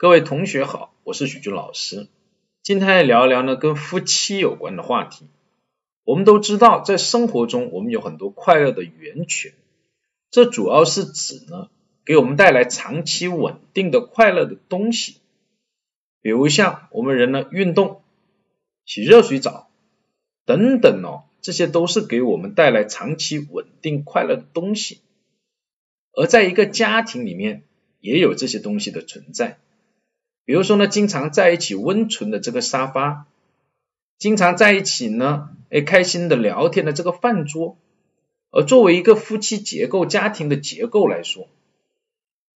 各位同学好，我是许军老师。今天来聊一聊呢跟夫妻有关的话题。我们都知道，在生活中我们有很多快乐的源泉，这主要是指呢给我们带来长期稳定的快乐的东西，比如像我们人呢运动、洗热水澡等等哦，这些都是给我们带来长期稳定快乐的东西。而在一个家庭里面，也有这些东西的存在。比如说呢，经常在一起温存的这个沙发，经常在一起呢，哎，开心的聊天的这个饭桌。而作为一个夫妻结构、家庭的结构来说，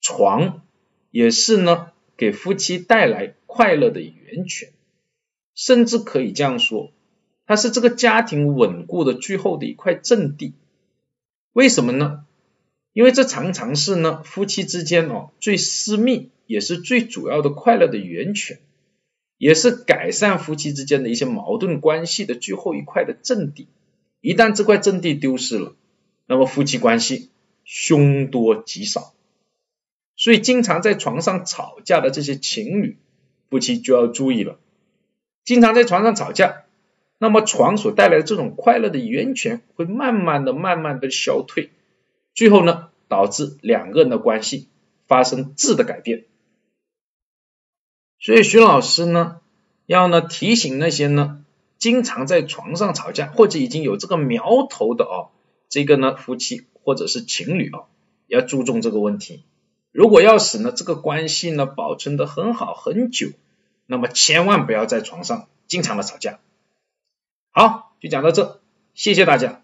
床也是呢，给夫妻带来快乐的源泉，甚至可以这样说，它是这个家庭稳固的最后的一块阵地。为什么呢？因为这常常是呢，夫妻之间哦最私密。也是最主要的快乐的源泉，也是改善夫妻之间的一些矛盾关系的最后一块的阵地。一旦这块阵地丢失了，那么夫妻关系凶多吉少。所以，经常在床上吵架的这些情侣，夫妻就要注意了。经常在床上吵架，那么床所带来的这种快乐的源泉会慢慢的、慢慢的消退，最后呢，导致两个人的关系发生质的改变。所以徐老师呢，要呢提醒那些呢经常在床上吵架或者已经有这个苗头的哦，这个呢夫妻或者是情侣啊，要注重这个问题。如果要使呢这个关系呢保存的很好很久，那么千万不要在床上经常的吵架。好，就讲到这，谢谢大家。